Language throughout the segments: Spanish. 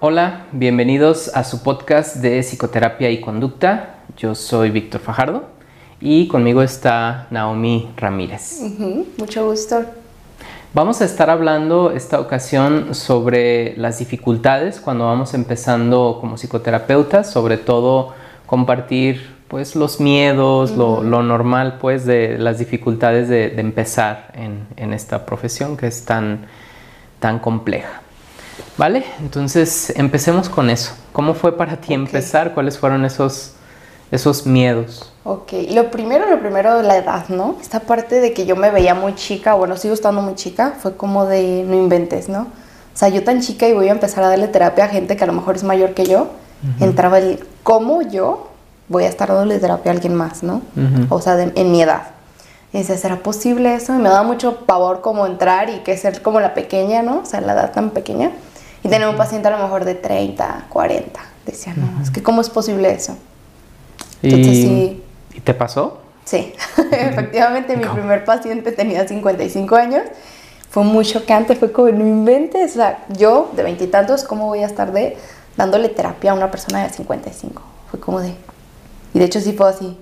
Hola, bienvenidos a su podcast de psicoterapia y conducta. Yo soy Víctor Fajardo y conmigo está Naomi Ramírez. mucho gusto. Vamos a estar hablando esta ocasión sobre las dificultades cuando vamos empezando como psicoterapeutas, sobre todo compartir pues los miedos, lo, normal pues de las dificultades de, empezar en, esta profesión que es tan, tan compleja. ¿Vale? Entonces empecemos con eso. ¿Cómo fue para ti empezar? ¿Cuáles fueron esos, esos miedos? Ok, lo primero, lo primero, la edad, ¿no? Esta parte de que yo me veía muy chica, bueno, sigo estando muy chica, fue como de no inventes, ¿no? O sea, yo tan chica y voy a empezar a darle terapia a gente que a lo mejor es mayor que yo, entraba el, ¿cómo yo voy a estar dándole terapia a alguien más, ¿no? O sea, en mi edad. Y dice, ¿será posible eso? Y me da mucho pavor como entrar y que ser como la pequeña, ¿no? O sea, la edad tan pequeña. Y tener un paciente a lo mejor de 30, 40. Decía, no, es que ¿cómo es posible eso? Entonces, ¿Y, sí. ¿Y te pasó? Sí, efectivamente mi primer paciente tenía 55 años. Fue muy chocante, fue como, no inventes. O sea, yo de veintitantos, ¿cómo voy a estar de dándole terapia a una persona de 55? Fue como de... Y de hecho sí fue así.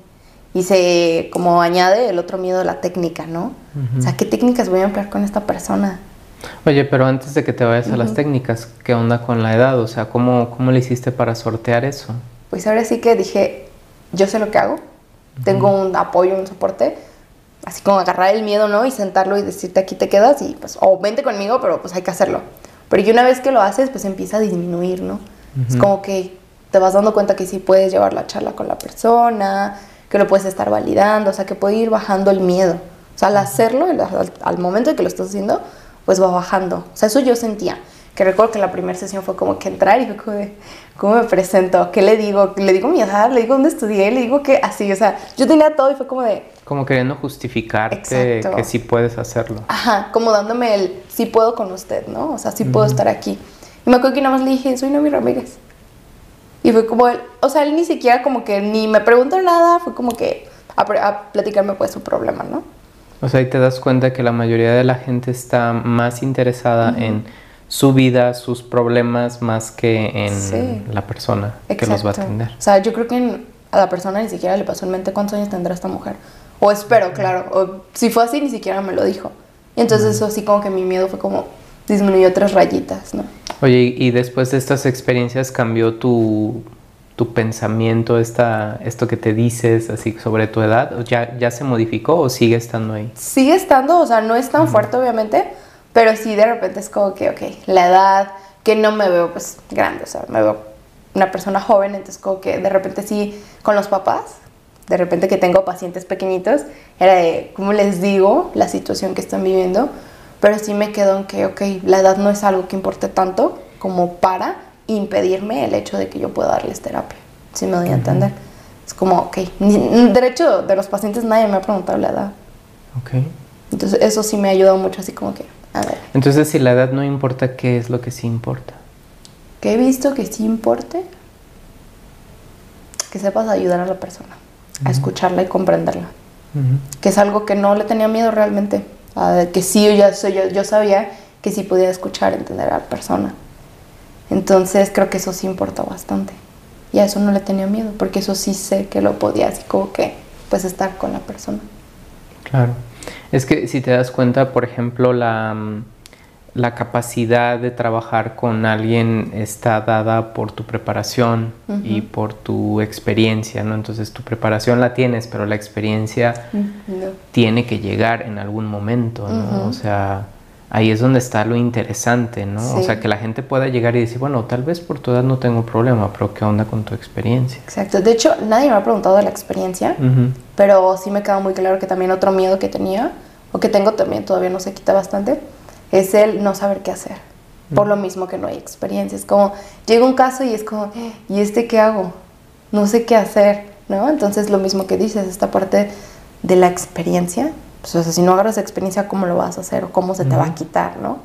Y se como añade el otro miedo, la técnica, ¿no? O sea, ¿qué técnicas voy a emplear con esta persona? Oye, pero antes de que te vayas a las técnicas, ¿qué onda con la edad? O sea, ¿cómo, ¿cómo le hiciste para sortear eso? Pues ahora sí que dije, yo sé lo que hago, tengo un apoyo, un soporte, así como agarrar el miedo, ¿no? Y sentarlo y decirte aquí te quedas y pues, o vente conmigo, pero pues hay que hacerlo. Pero y una vez que lo haces, pues empieza a disminuir, ¿no? Es como que te vas dando cuenta que sí puedes llevar la charla con la persona, que lo puedes estar validando, o sea, que puede ir bajando el miedo. O sea, al hacerlo, al, al momento de que lo estás haciendo, pues va bajando. O sea, eso yo sentía. Que recuerdo que la primera sesión fue como que entrar y fue como de, ¿cómo me presento? ¿Qué le digo? ¿Le digo mi edad? ¿Le digo dónde estudié? ¿Le digo que así? O sea, yo tenía todo y fue como de... Como queriendo justificar que, que, sí puedes hacerlo. Ajá, como dándome el sí puedo con usted, ¿no? O sea, sí puedo estar aquí. Y me acuerdo que nada más le dije, soy Nomi Ramírez. Y fue como él, o sea, él ni siquiera como que ni me preguntó nada, fue como que a, a platicarme pues su problema, ¿no? O sea, ahí te das cuenta que la mayoría de la gente está más interesada en su vida, sus problemas, más que en la persona que los va a atender. O sea, yo creo que a la persona ni siquiera le pasó en mente cuántos años tendrá esta mujer. O espero, claro. O si fue así, ni siquiera me lo dijo. Y entonces eso sí como que mi miedo fue como disminuyó tres rayitas, ¿no? Oye, y después de estas experiencias cambió tu tu pensamiento, esta, esto que te dices así sobre tu edad, ya, ya se modificó o sigue estando ahí? Sigue estando, o sea, no es tan fuerte obviamente, pero sí de repente es como que, ok, la edad, que no me veo pues grande, o sea, me veo una persona joven, entonces como que de repente sí con los papás, de repente que tengo pacientes pequeñitos, era de, ¿cómo les digo la situación que están viviendo? Pero sí me quedo en que, ok, la edad no es algo que importe tanto como para impedirme el hecho de que yo pueda darles terapia, si me doy a entender. Es como, ok, de hecho, de los pacientes nadie me ha preguntado la edad. Ok. Entonces, eso sí me ha ayudado mucho, así como que, a ver. Entonces, si la edad no importa, ¿qué es lo que sí importa? Que he visto que sí importe, que sepas ayudar a la persona, a escucharla y comprenderla. Que es algo que no le tenía miedo realmente. Que sí, yo, ya, yo, yo sabía que sí podía escuchar, entender a la persona. Entonces creo que eso sí importa bastante. Y a eso no le tenía miedo, porque eso sí sé que lo podía, así como que, pues estar con la persona. Claro. Es que si te das cuenta, por ejemplo, la, mm, la capacidad de trabajar con alguien está dada por tu preparación y por tu experiencia, ¿no? Entonces tu preparación la tienes, pero la experiencia tiene que llegar en algún momento, ¿no? O sea, ahí es donde está lo interesante, ¿no? O sea, que la gente pueda llegar y decir, bueno, tal vez por tu edad no tengo problema, pero ¿qué onda con tu experiencia? Exacto. De hecho, nadie me ha preguntado de la experiencia, pero sí me queda muy claro que también otro miedo que tenía, o que tengo también, todavía no se quita bastante, es el no saber qué hacer. Por lo mismo que no hay experiencia. Es como, llega un caso y es como, ¿y este qué hago? No sé qué hacer, ¿no? Entonces, lo mismo que dices, esta parte de la experiencia pues, o sea, si no agarras experiencia, ¿cómo lo vas a hacer o cómo se te va a quitar, no?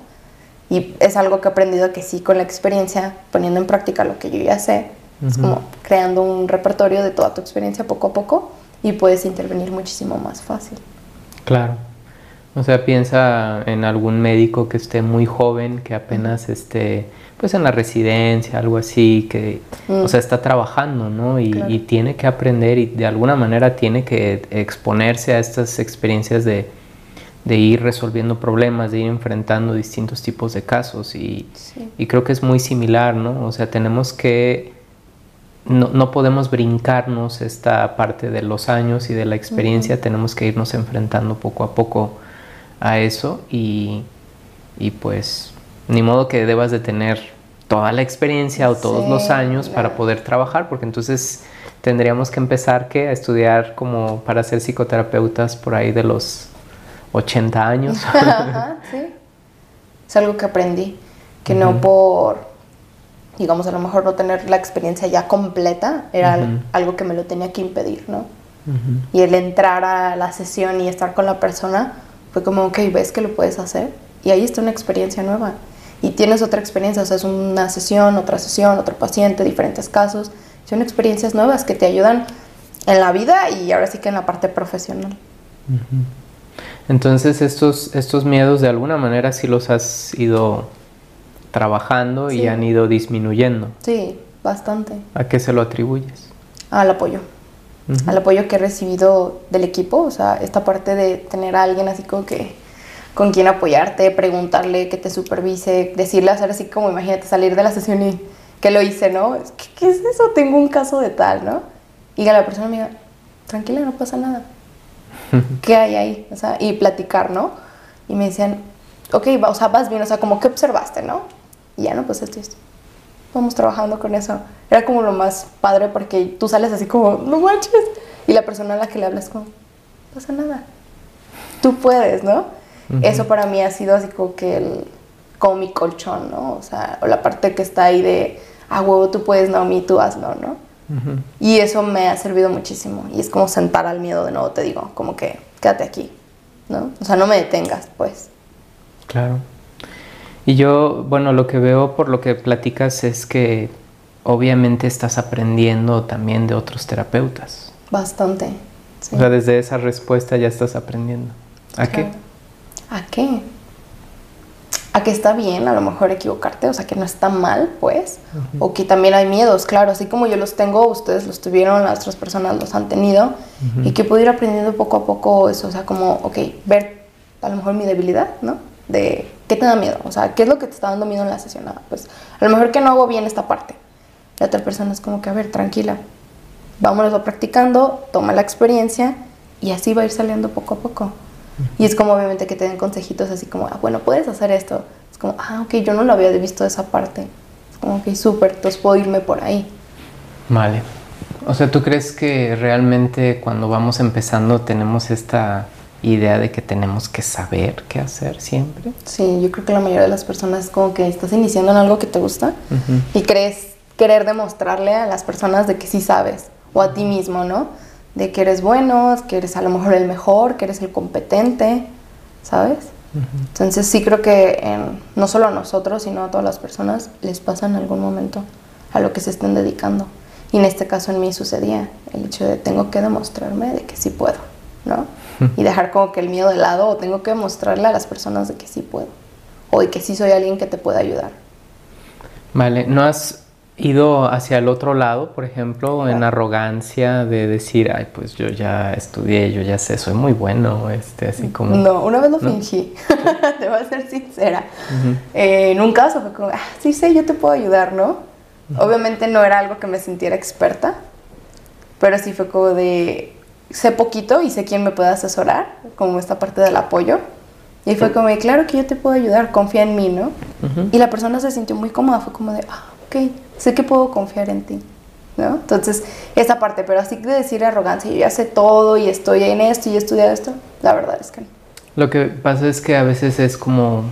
Y es algo que he aprendido que sí, con la experiencia, poniendo en práctica lo que yo ya sé, es como creando un repertorio de toda tu experiencia poco a poco y puedes intervenir muchísimo más fácil. Claro. O sea, piensa en algún médico que esté muy joven, que apenas esté pues en la residencia, algo así, que, o sea, está trabajando, ¿no? Y, tiene que aprender y de alguna manera tiene que exponerse a estas experiencias de, ir resolviendo problemas, de ir enfrentando distintos tipos de casos y, y, creo que es muy similar, ¿no? O sea, tenemos que, no, no, podemos brincarnos esta parte de los años y de la experiencia, tenemos que irnos enfrentando poco a poco a eso y, y pues ni modo que debas de tener toda la experiencia o todos los años para poder trabajar, porque entonces tendríamos que empezar que a estudiar como para ser psicoterapeutas por ahí de los 80 años. sí. Es algo que aprendí, que no por, digamos, a lo mejor no tener la experiencia ya completa, era algo que me lo tenía que impedir, ¿no? Y el entrar a la sesión y estar con la persona fue como, ok, ves que lo puedes hacer y ahí está una experiencia nueva y tienes otra experiencia, o sea, es una sesión, otra sesión, otro paciente, diferentes casos. Son experiencias nuevas que te ayudan en la vida y ahora sí que en la parte profesional. Entonces estos, estos miedos de alguna manera sí los has ido trabajando y han ido disminuyendo. Sí, bastante. ¿A qué se lo atribuyes? Al apoyo. Al apoyo que he recibido del equipo, o sea, esta parte de tener a alguien así como que con quién apoyarte, preguntarle que te supervise, decirle hacer así como imagínate salir de la sesión y que lo hice, ¿no? ¿Qué, qué es eso? Tengo un caso de tal, ¿no? Y que la persona me diga, tranquila, no pasa nada. ¿Qué hay ahí? O sea, y platicar, ¿no? Y me decían, ok, o sea, vas bien, o sea, como que observaste, ¿no? Y ya, no, pues esto, esto. Vamos trabajando con eso. Era como lo más padre porque tú sales así como, no manches. Y la persona a la que le hablas como, no pasa nada. Tú puedes, ¿no? Eso para mí ha sido así como que el, como mi colchón, ¿no? O sea, o la parte que está ahí de, ah, huevo, tú puedes, Naomi, tú hazlo, ¿no? Y eso me ha servido muchísimo. Y es como sentar al miedo de nuevo, te digo, como que quédate aquí, ¿no? O sea, no me detengas, pues. Claro. Y yo, bueno, lo que veo por lo que platicas es que obviamente estás aprendiendo también de otros terapeutas. Bastante. O sea, desde esa respuesta ya estás aprendiendo. ¿A qué? ¿A qué? A que está bien a lo mejor equivocarte, o sea, que no está mal, pues, o que también hay miedos, claro, así como yo los tengo, ustedes los tuvieron, las otras personas los han tenido, y que puedo ir aprendiendo poco a poco eso, o sea, como, ok, ver a lo mejor mi debilidad, ¿no? De qué te da miedo, o sea, qué es lo que te está dando miedo en la sesión, ah, pues, a lo mejor que no hago bien esta parte. La otra persona es como que, a ver, tranquila, vámonos practicando, toma la experiencia, y así va a ir saliendo poco a poco. Y es como obviamente que te den consejitos así como, ah, bueno, puedes hacer esto. Es como, ah, ok, yo no lo había visto esa parte. Es como, que súper, entonces puedo irme por ahí. Vale. O sea, ¿tú crees que realmente cuando vamos empezando tenemos esta idea de que tenemos que saber qué hacer siempre? Sí, yo creo que la mayoría de las personas como que estás iniciando en algo que te gusta y crees querer demostrarle a las personas de que sí sabes o a ti mismo, ¿no? de que eres bueno, que eres a lo mejor el mejor, que eres el competente, ¿sabes? Entonces sí creo que no solo a nosotros, sino a todas las personas les pasa en algún momento a lo que se estén dedicando. Y en este caso en mí sucedía el hecho de tengo que demostrarme de que sí puedo, ¿no? Y dejar como que el miedo de lado o tengo que demostrarle a las personas de que sí puedo. O de que sí soy alguien que te puede ayudar. Vale, ¿no has ido hacia el otro lado, por ejemplo, en arrogancia de decir, ay, pues yo ya estudié, yo ya sé, soy muy bueno, este, así como... No, una vez lo fingí, te voy a ser sincera. Eh, en un caso fue como, ah, sí sé, yo te puedo ayudar, ¿no? Obviamente no era algo que me sintiera experta, pero sí fue como de, sé poquito y sé quién me puede asesorar, como esta parte del apoyo. Y fue como, claro que yo te puedo ayudar, confía en mí, ¿no? Y la persona se sintió muy cómoda, fue como de, ah, ok, sé que puedo confiar en ti. ¿no? Entonces, esa parte, pero así de decir arrogancia, yo ya sé todo y estoy en esto y he estudiado esto, la verdad es que no. Lo que pasa es que a veces es como,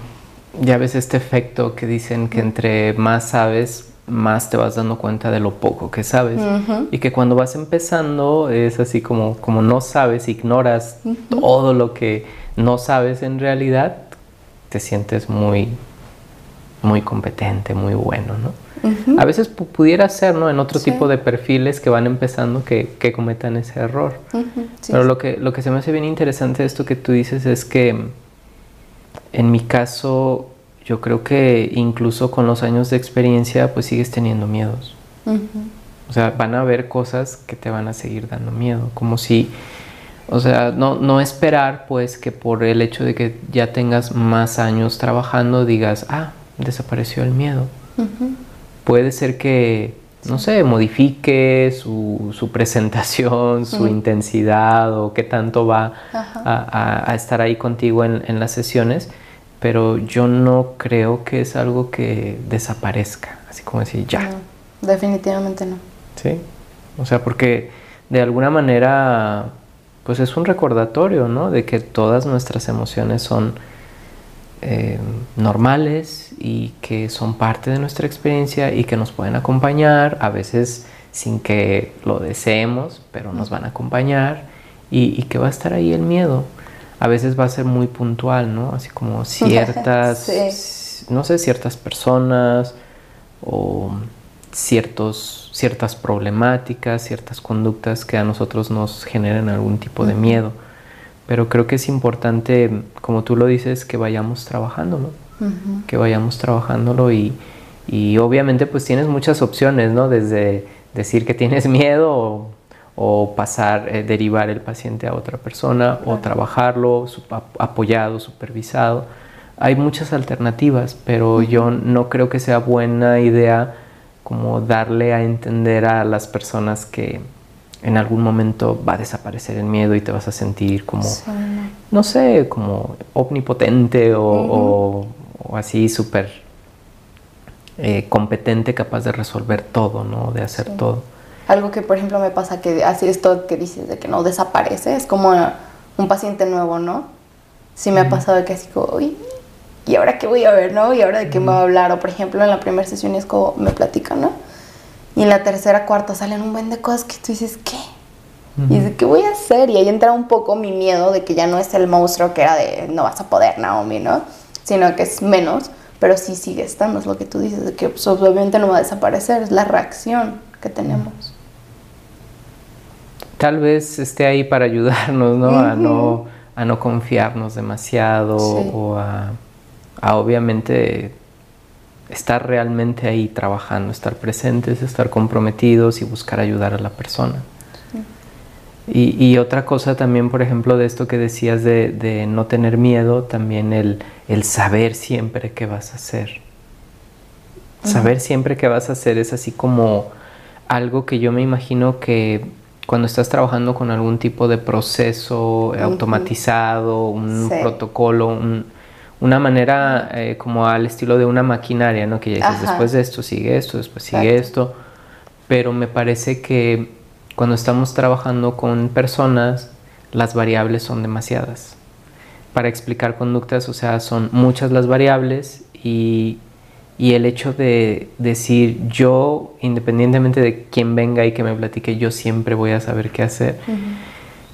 ya ves este efecto que dicen que entre más sabes, más te vas dando cuenta de lo poco que sabes. Y que cuando vas empezando es así como, como no sabes, ignoras todo lo que no sabes en realidad, te sientes muy, muy competente, muy bueno, ¿no? A veces pudiera ser, ¿no? En otro tipo de perfiles que van empezando que, que cometan ese error. Pero lo, que, lo que se me hace bien interesante de esto que tú dices es que en mi caso, yo creo que incluso con los años de experiencia, pues sigues teniendo miedos. O sea, van a haber cosas que te van a seguir dando miedo, como si, o sea, no, no esperar pues que por el hecho de que ya tengas más años trabajando digas, ah, desapareció el miedo. Puede ser que, no sé, modifique su, su presentación, su intensidad o qué tanto va a, estar ahí contigo en, en las sesiones, pero yo no creo que es algo que desaparezca, así como decir, ya. definitivamente no. Sí, o sea, porque de alguna manera, pues es un recordatorio, ¿no? De que todas nuestras emociones son eh, normales y que son parte de nuestra experiencia y que nos pueden acompañar, a veces sin que lo deseemos, pero nos van a acompañar y, que va a estar ahí el miedo. A veces va a ser muy puntual, ¿no? Así como ciertas, no sé, ciertas personas o ciertos, ciertas problemáticas, ciertas conductas que a nosotros nos generan algún tipo de miedo. Pero creo que es importante, como tú lo dices, que vayamos trabajándolo, que vayamos trabajándolo y, y, obviamente pues tienes muchas opciones, ¿no? Desde decir que tienes miedo o, pasar, eh, derivar el paciente a otra persona o trabajarlo apoyado, supervisado. Hay muchas alternativas, pero yo no creo que sea buena idea como darle a entender a las personas que en algún momento va a desaparecer el miedo y te vas a sentir como, no sé, como omnipotente o, así súper eh, competente, capaz de resolver todo, ¿no? De hacer todo. Algo que, por ejemplo, me pasa que así esto que dices de que no desaparece, es como un paciente nuevo, ¿no? Sí me ha pasado que así como, uy, ¿y ahora qué voy a ver, no? ¿Y ahora de qué me va a hablar? O por ejemplo, en la primera sesión es como me platican, ¿no? Y en la tercera, cuarta salen un buen de cosas que tú dices, ¿qué? Y dices, ¿qué voy a hacer? Y ahí entra un poco mi miedo de que ya no es el monstruo que era de no vas a poder, Naomi, ¿no? Sino que es menos, pero sí sigue estando, es lo que tú dices, de que pues, obviamente no va a desaparecer, es la reacción que tenemos. Tal vez esté ahí para ayudarnos, ¿no? a no a no confiarnos demasiado o a a obviamente estar realmente ahí trabajando, estar presentes, estar comprometidos y buscar ayudar a la persona. Y, otra cosa también, por ejemplo, de esto que decías de, no tener miedo, también el, saber siempre qué vas a hacer. Saber siempre qué vas a hacer es así como algo que yo me imagino que cuando estás trabajando con algún tipo de proceso automatizado, un protocolo, un, una manera eh, como al estilo de una maquinaria, ¿no? Que ya dices, después de esto sigue esto, después sigue esto. Pero me parece que cuando estamos trabajando con personas, las variables son demasiadas. Para explicar conductas, o sea, son muchas las variables y, y el hecho de decir yo, independientemente de quién venga y que me platique, yo siempre voy a saber qué hacer.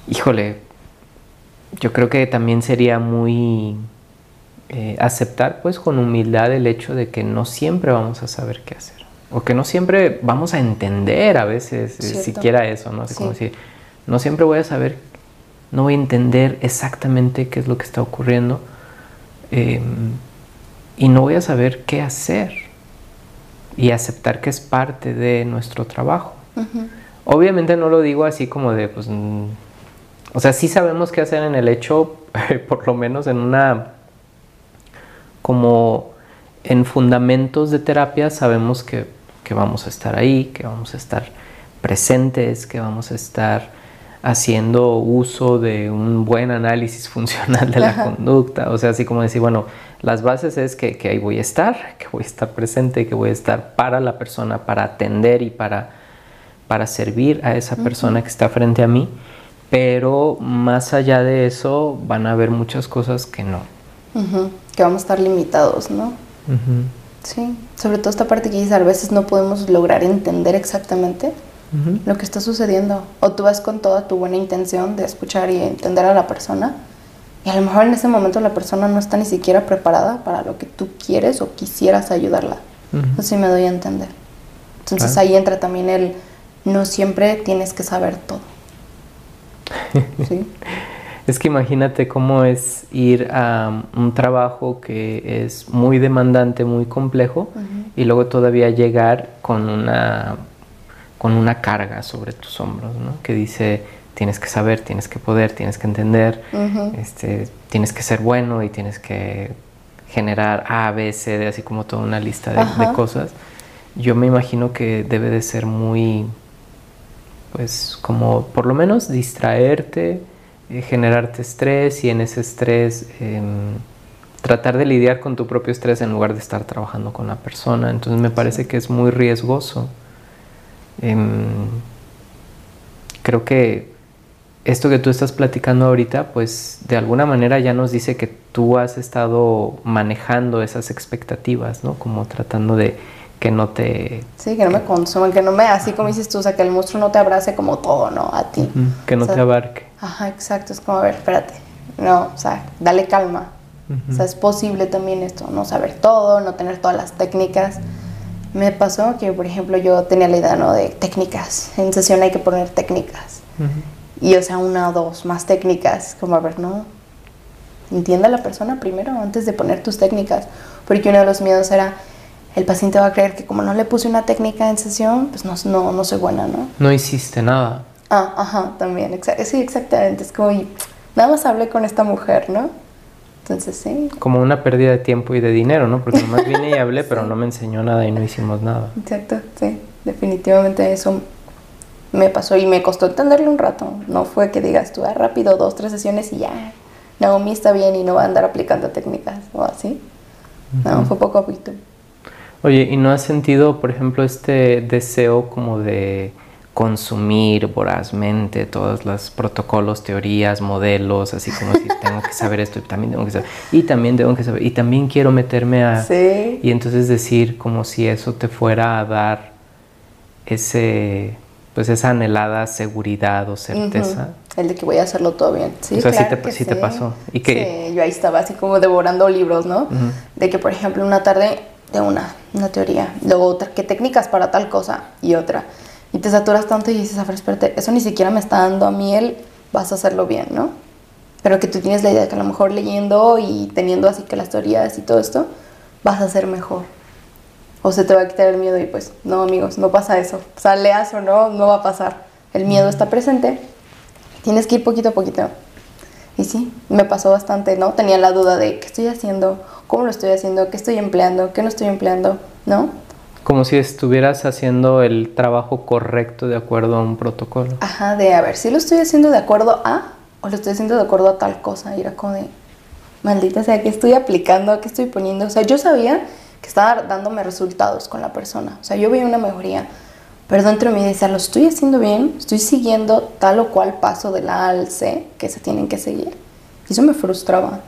Híjole, yo creo que también sería muy eh, aceptar pues con humildad el hecho de que no siempre vamos a saber qué hacer. O que no siempre vamos a entender a veces eh, siquiera eso, ¿no? como decir, no siempre voy a saber, no voy a entender exactamente qué es lo que está ocurriendo. Em, y no voy a saber qué hacer y aceptar que es parte de nuestro trabajo. Obviamente no lo digo así como de, pues, mm, o sea, sí sabemos qué hacer en el hecho, por lo menos en una como en fundamentos de terapia sabemos que, vamos a estar ahí, que vamos a estar presentes, que vamos a estar haciendo uso de un buen análisis funcional de la conducta. O sea, así como decir, bueno, las bases es que, ahí voy a estar, que voy a estar presente, que voy a estar para la persona, para atender y para, para servir a esa persona que está frente a mí. Pero más allá de eso van a haber muchas cosas que no que vamos a estar limitados, ¿no? Sí, sobre todo esta parte que dices, a veces no podemos lograr entender exactamente lo que está sucediendo. O tú vas con toda tu buena intención de escuchar y entender a la persona, y a lo mejor en ese momento la persona no está ni siquiera preparada para lo que tú quieres o quisieras ayudarla. Así me doy a entender. Entonces ahí entra también el no siempre tienes que saber todo. ¿Sí? Es que imagínate cómo es ir a un trabajo que es muy demandante, muy complejo, y luego todavía llegar con una, con una carga sobre tus hombros, ¿no? Que dice, tienes que saber, tienes que poder, tienes que entender, este, tienes que ser bueno y tienes que generar A, B, C, D, así como toda una lista de, cosas. Yo me imagino que debe de ser muy, pues como por lo menos distraerte, eh, generarte estrés y en ese estrés em, tratar de lidiar con tu propio estrés en lugar de estar trabajando con la persona. Entonces me parece que es muy riesgoso. Em, creo que esto que tú estás platicando ahorita, pues de alguna manera ya nos dice que tú has estado manejando esas expectativas, ¿no? Como tratando de que no te... Sí, que no me consuman, que no me, así como dices tú, o sea, que el monstruo no te abrace como todo, ¿no? A ti. que no te abarque. Ajá, exacto, es como, a ver, espérate, no, o sea, dale calma. O sea, es posible también esto, no saber todo, no tener todas las técnicas. Me pasó que, por ejemplo, yo tenía la idea, ¿no? De técnicas. En sesión hay que poner técnicas. Y, o sea, una o dos más técnicas, como, a ver, no, entiende a la persona primero antes de poner tus técnicas. Porque uno de los miedos era, el paciente va a creer que como no le puse una técnica en sesión, pues no, no, no soy buena, ¿no? No hiciste nada. Ah, ajá, también, sí, exactamente. Es como, nada más hablé con esta mujer, ¿no? Entonces, sí. Como una pérdida de tiempo y de dinero, ¿no? Porque nomás vine y hablé, pero no me enseñó nada y no hicimos nada. Exacto, sí. Definitivamente eso me pasó y me costó entenderlo un rato. No fue que digas tú, ah, rápido, dos, tres sesiones y ya. Naomi está bien y no va a andar aplicando técnicas o así. No, fue poco a poquito. Oye, ¿y no has sentido, por ejemplo, este deseo como de consumir vorazmente todos los protocolos, teorías, modelos, así como si tengo que saber esto y también tengo que saber, y también tengo que saber, y también quiero meterme a... Sí. Y entonces decir como si eso te fuera a dar ese, pues esa anhelada seguridad o certeza. El de que voy a hacerlo todo bien. Sí, o sea, sí, te, sí, te, pasó. ¿Y que... Sí, yo ahí estaba así como devorando libros, ¿no? De que, por ejemplo, una tarde de una, una teoría, luego otra, qué técnicas para tal cosa y otra. Y te saturas tanto y dices, a ver, espérate, eso ni siquiera me está dando a miel, vas a hacerlo bien, ¿no? Pero que tú tienes la idea de que a lo mejor leyendo y teniendo así que las teorías y todo esto, vas a ser mejor. O se te va a quitar el miedo y pues, no amigos, no pasa eso. O sea, leas o no, no va a pasar. El miedo está presente. Tienes que ir poquito a poquito. Y sí, me pasó bastante, ¿no? Tenía la duda de qué estoy haciendo, cómo lo estoy haciendo, qué estoy empleando, qué no estoy empleando, ¿no? Como si estuvieras haciendo el trabajo correcto de acuerdo a un protocolo. Ajá, de a ver, si lo estoy haciendo de acuerdo a o lo estoy haciendo de acuerdo a tal cosa. Y era como de, maldita sea, ¿qué estoy aplicando? ¿Qué estoy poniendo? O sea, yo sabía que estaba dándome resultados con la persona. O sea, yo veía una mejoría. Pero dentro de mí decía, lo estoy haciendo bien, estoy siguiendo tal o cual paso de la A al C que se tienen que seguir. Y eso me frustraba.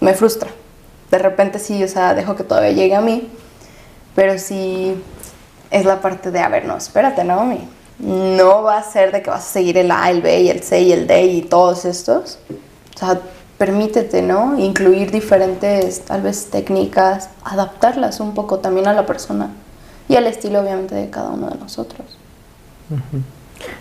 Me frustra de repente sí, o sea, dejo que todavía llegue a mí, pero sí es la parte de, a ver, no, espérate, Naomi, no va a ser de que vas a seguir el A, el B y el C y el D y todos estos. O sea, permítete, ¿no? Incluir diferentes, tal vez, técnicas, adaptarlas un poco también a la persona y al estilo, obviamente, de cada uno de nosotros.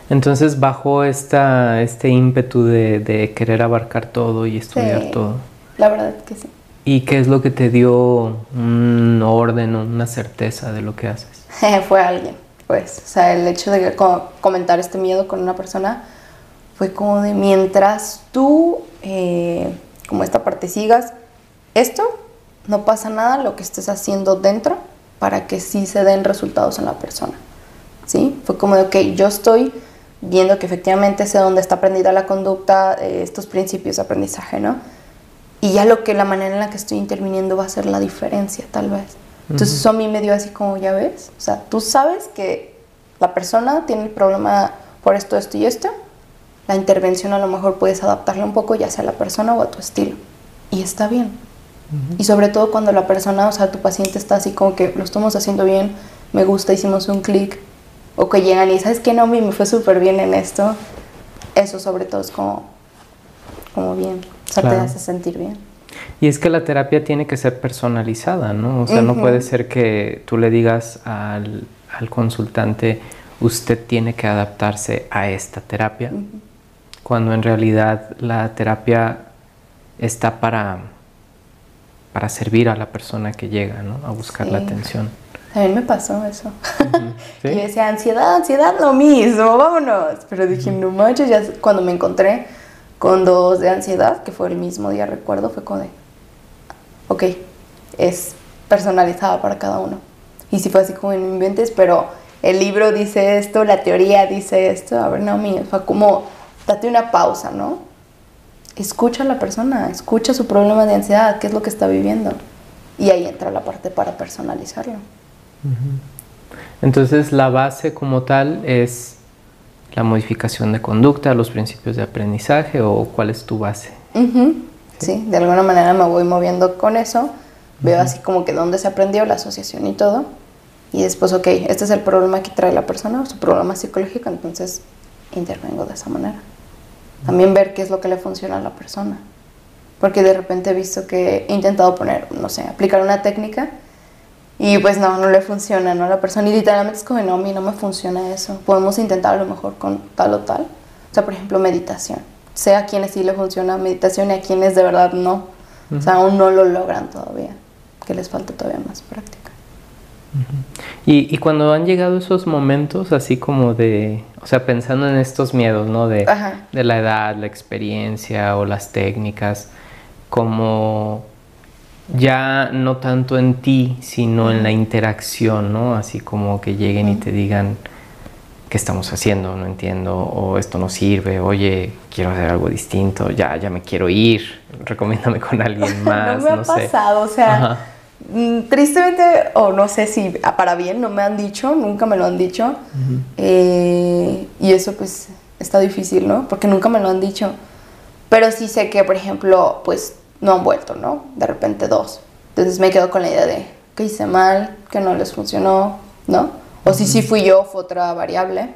Entonces, bajo esta, este ímpetu de, querer abarcar todo y estudiar todo. La verdad que sí. ¿Y qué es lo que te dio un orden o una certeza de lo que haces? fue alguien, pues. O sea, el hecho de comentar este miedo con una persona fue como de mientras tú, eh, como esta parte, sigas esto, no pasa nada lo que estés haciendo dentro para que sí se den resultados en la persona. ¿Sí? Fue como de, ok, yo estoy viendo que efectivamente sé dónde está aprendida la conducta, eh, estos principios de aprendizaje, ¿no? y ya lo que la manera en la que estoy interviniendo va a ser la diferencia, tal vez. Entonces eso a mí me dio así como, ya ves, o sea, tú sabes que la persona tiene el problema por esto, esto y esto, la intervención a lo mejor puedes adaptarla un poco ya sea a la persona o a tu estilo. Y está bien. Y sobre todo cuando la persona, o sea, tu paciente está así como que lo estamos haciendo bien, me gusta, hicimos un clic, o que llegan y sabes que no, me fue súper bien en esto. Eso sobre todo es como, como bien. O sea, te hace sentir bien. Y es que la terapia tiene que ser personalizada, ¿no? O sea, no puede ser que tú le digas al, al, consultante, usted tiene que adaptarse a esta terapia, cuando en realidad la terapia está para, para servir a la persona que llega, ¿no? A buscar la atención. A mí me pasó eso. y yo decía, ansiedad, ansiedad, lo mismo, vámonos. Pero dije, no manches, ya cuando me encontré con dos de ansiedad, que fue el mismo día, recuerdo, fue como de, ok, es personalizada para cada uno. Y sí fue así como en inventes, pero el libro dice esto, la teoría dice esto, a ver, no, mío, fue como, date una pausa, ¿no? Escucha a la persona, escucha su problema de ansiedad, qué es lo que está viviendo. Y ahí entra la parte para personalizarlo. Entonces la base como tal es la modificación de conducta, los principios de aprendizaje o cuál es tu base. ¿Sí? de alguna manera me voy moviendo con eso, veo así como que dónde se aprendió la asociación y todo, y después, ok, este es el problema que trae la persona, su problema psicológico, entonces intervengo de esa manera. También ver qué es lo que le funciona a la persona, porque de repente he visto que he intentado poner, no sé, aplicar una técnica y pues no, no le funciona, ¿no? La persona y literalmente es como, no, a mí no me funciona eso. Podemos intentar a lo mejor con tal o tal. O sea, por ejemplo, meditación. Sé a quienes sí le funciona meditación y a quienes de verdad no. O sea, aún no lo logran todavía. Que les falta todavía más práctica. Y, y, cuando han llegado esos momentos así como de, o sea, pensando en estos miedos, ¿no? De, de la edad, la experiencia o las técnicas, como ya no tanto en ti, sino en la interacción, ¿no? Así como que lleguen y te digan, ¿qué estamos haciendo? No entiendo, o esto no sirve, oye, quiero hacer algo distinto, ya, ya me quiero ir, recomiéndame con alguien más. no me ha pasado, o sea, mm, tristemente, o no sé si para bien, no me han dicho, nunca me lo han dicho, eh, y eso pues está difícil, ¿no? Porque nunca me lo han dicho. Pero sí sé que, por ejemplo, pues no han vuelto, ¿no? De repente dos. Entonces me quedo con la idea de que hice mal, que no les funcionó, ¿no? O si sí fui yo, fue otra variable.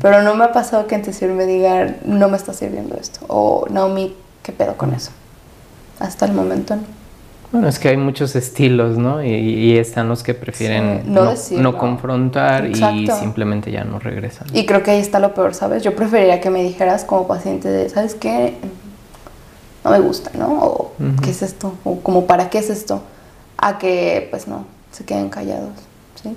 Pero no me ha pasado que antes me diga, no me está sirviendo esto. O Naomi, ¿qué pedo con eso? Hasta el momento no. Bueno, es que hay muchos estilos, ¿no? Y, están los que prefieren no, no, confrontar y simplemente ya no regresan. Y creo que ahí está lo peor, ¿sabes? Yo preferiría que me dijeras como paciente de, ¿sabes qué? no me gusta, ¿no? O ¿qué es esto? O como ¿para qué es esto? A que pues no, se queden callados, ¿sí?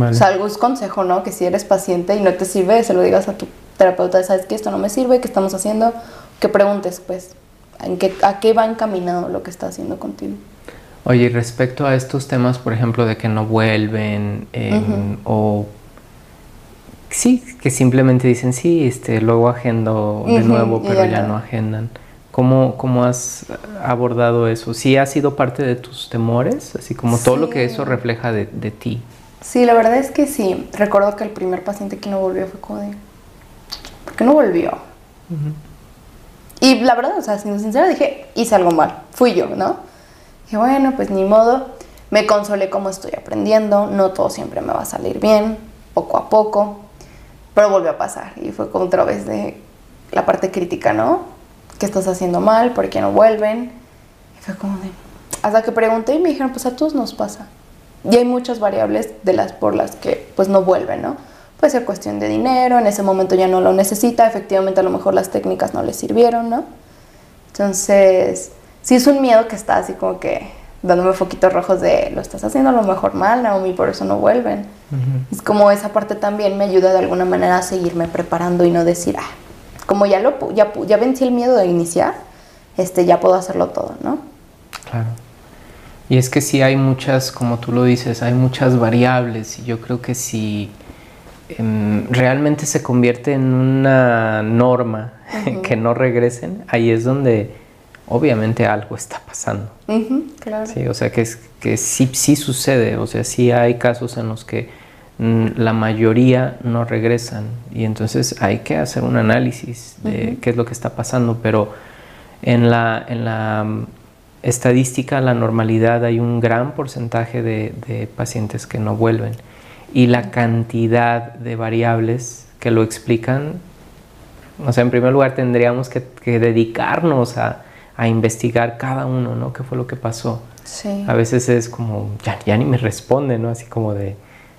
O sea, algún consejo, ¿no? Que si eres paciente y no te sirve, se lo digas a tu terapeuta, ¿sabes qué? Esto no me sirve, ¿qué estamos haciendo? Que preguntes, pues, ¿en qué, ¿a qué va encaminado lo que está haciendo contigo? Oye, respecto a estos temas, por ejemplo, de que no vuelven o sí, que simplemente dicen sí, este, luego agendo de nuevo, pero ya, no agendan. ¿Cómo, ¿Cómo, has abordado eso? ¿Sí ha sido parte de tus temores? Así como todo lo que eso refleja de, de, ti. Sí, la verdad es que sí. Recuerdo que el primer paciente que no volvió fue como de... ¿Por qué no volvió? Y la verdad, o sea, siendo sincera, dije, hice algo mal. Fui yo, ¿no? Dije, bueno, pues ni modo. Me consolé como estoy aprendiendo. No todo siempre me va a salir bien, poco a poco. Pero volvió a pasar. Y fue como otra vez de la parte crítica, ¿no? ¿qué estás haciendo mal? ¿Por qué no vuelven? Y fue como de... Hasta que pregunté y me dijeron, pues a todos nos pasa. Y hay muchas variables de las por las que pues no vuelven, ¿no? Puede ser cuestión de dinero, en ese momento ya no lo necesita, efectivamente a lo mejor las técnicas no le sirvieron, ¿no? Entonces, sí es un miedo que está así como que dándome foquitos rojos de lo estás haciendo a lo mejor mal, Naomi, por eso no vuelven. Es como esa parte también me ayuda de alguna manera a seguirme preparando y no decir, ah, como ya, lo, ya, ya vencí el miedo de iniciar, este, ya puedo hacerlo todo, ¿no? Claro. Y es que sí hay muchas, como tú lo dices, hay muchas variables y yo creo que si em, realmente se convierte en una norma que no regresen, ahí es donde obviamente algo está pasando. claro. Sí, o sea que, es, que sí, sí sucede, o sea, sí hay casos en los que Mm, la mayoría no regresan y entonces hay que hacer un análisis de qué es lo que está pasando, pero en la, en la mm, estadística, la normalidad, hay un gran porcentaje de, pacientes que no vuelven y la cantidad de variables que lo explican, o sea, en primer lugar tendríamos que, dedicarnos a, investigar cada uno, ¿no? ¿Qué fue lo que pasó? Sí. A veces es como, ya, ya ni me responde, ¿no? Así como de,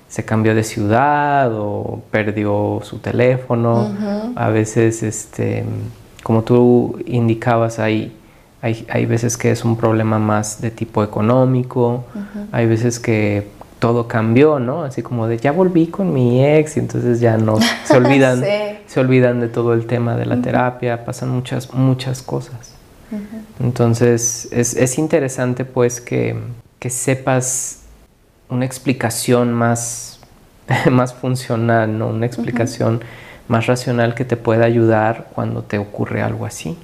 se cambió de ciudad o perdió su teléfono. A veces este, como tú indicabas, hay, hay, hay, veces que es un problema más de tipo económico, hay veces que todo cambió, ¿no? Así como de ya volví con mi ex y entonces ya no se olvidan, se olvidan de todo el tema de la terapia, pasan muchas, muchas cosas. Entonces es, es, interesante pues que, que, sepas una explicación más, más funcional, ¿no? Una explicación más racional que te pueda ayudar cuando te ocurre algo así.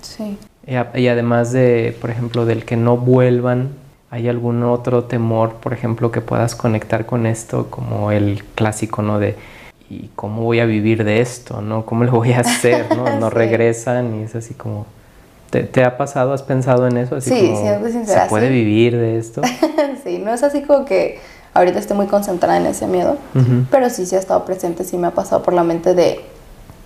Sí. Y, y además de, por ejemplo, del que no vuelvan ¿Hay algún otro temor, por ejemplo, que puedas conectar con esto, como el clásico, ¿no? De ¿y cómo voy a vivir de esto, no? ¿Cómo lo voy a hacer, no? No regresan y es así como... ¿Te, ha pasado, has pensado en eso? Así sí, como, sincera, ¿Se puede vivir de esto? sí, no es así como que ahorita estoy muy concentrada en ese miedo, pero sí, sí ha estado presente, sí me ha pasado por la mente de,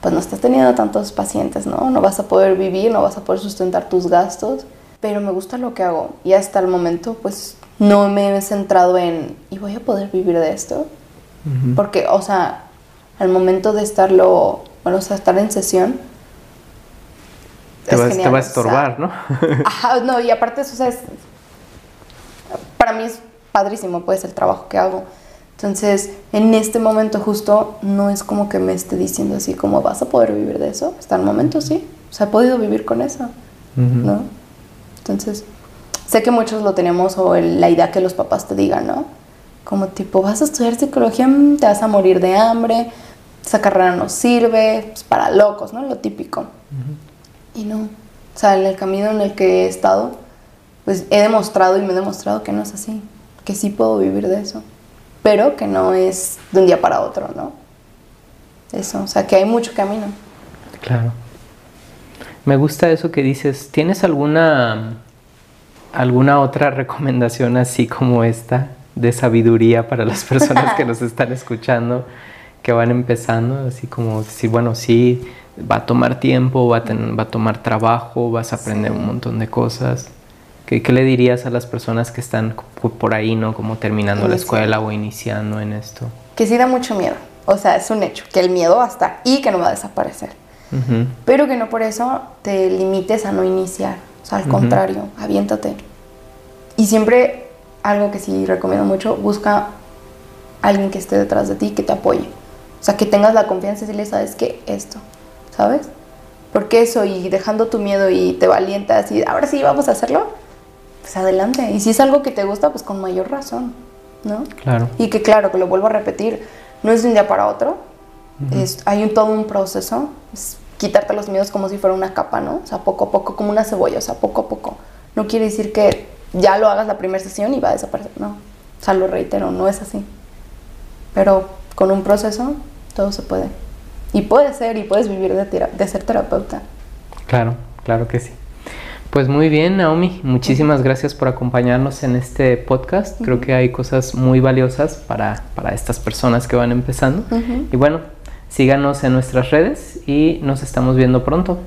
pues no estás teniendo tantos pacientes, ¿no? No vas a poder vivir, no vas a poder sustentar tus gastos pero me gusta lo que hago y hasta el momento pues no me he centrado en, ¿y voy a poder vivir de esto? Porque, o sea, al momento de estarlo, bueno, o sea, estar en sesión... Te, va, te va, a estorbar, ¿no? ajá, no, y aparte eso, o sea, es, para mí es padrísimo, pues, el trabajo que hago. Entonces, en este momento justo no es como que me esté diciendo así como vas a poder vivir de eso. Hasta el momento sí. O sea, he podido vivir con eso, ¿no? Entonces, sé que muchos lo tenemos o la idea que los papás te digan, ¿no? Como tipo, vas a estudiar psicología, mm, te vas a morir de hambre, esa carrera no sirve, pues para locos, ¿no? Lo típico. Y no. O sea, en el camino en el que he estado, pues he demostrado y me he demostrado que no es así, que sí puedo vivir de eso, pero que no es de un día para otro, ¿no? Eso, o sea, que hay mucho camino. Claro. Me gusta eso que dices. ¿Tienes alguna, alguna otra recomendación así como esta de sabiduría para las personas que nos están escuchando, que van empezando? Así como decir, bueno, sí, va a tomar tiempo, va a, va a tomar trabajo, vas a aprender un montón de cosas. ¿Qué, ¿Qué, le dirías a las personas que están por ahí, ¿no? Como terminando la escuela o iniciando en esto? Que sí da mucho miedo. O sea, es un hecho, que el miedo va a estar y que no va a desaparecer pero que no por eso te limites a no iniciar. O sea, al contrario, aviéntate. Y siempre, algo que sí recomiendo mucho, busca alguien que esté detrás de ti, que te apoye. O sea, que tengas la confianza y decirle, ¿sabes qué? Esto, ¿sabes? Porque eso y dejando tu miedo y te valientas y ahora sí vamos a hacerlo, pues adelante. Y si es algo que te gusta, pues con mayor razón, ¿no? Claro. Y que claro, que lo vuelvo a repetir, no es de un día para otro, es, hay un, todo un proceso, quitarte los miedos como si fuera una capa, ¿no? O sea, poco a poco, como una cebolla, o sea, poco a poco. No quiere decir que ya lo hagas la primera sesión y va a desaparecer, no. O sea, lo reitero, no es así. Pero con un proceso todo se puede. Y puede ser, y puedes vivir de, de ser terapeuta. Claro, claro que sí. Pues muy bien, Naomi, muchísimas gracias por acompañarnos en este podcast. Creo que hay cosas muy valiosas para, para estas personas que van empezando. Y bueno, Síganos en nuestras redes y nos estamos viendo pronto.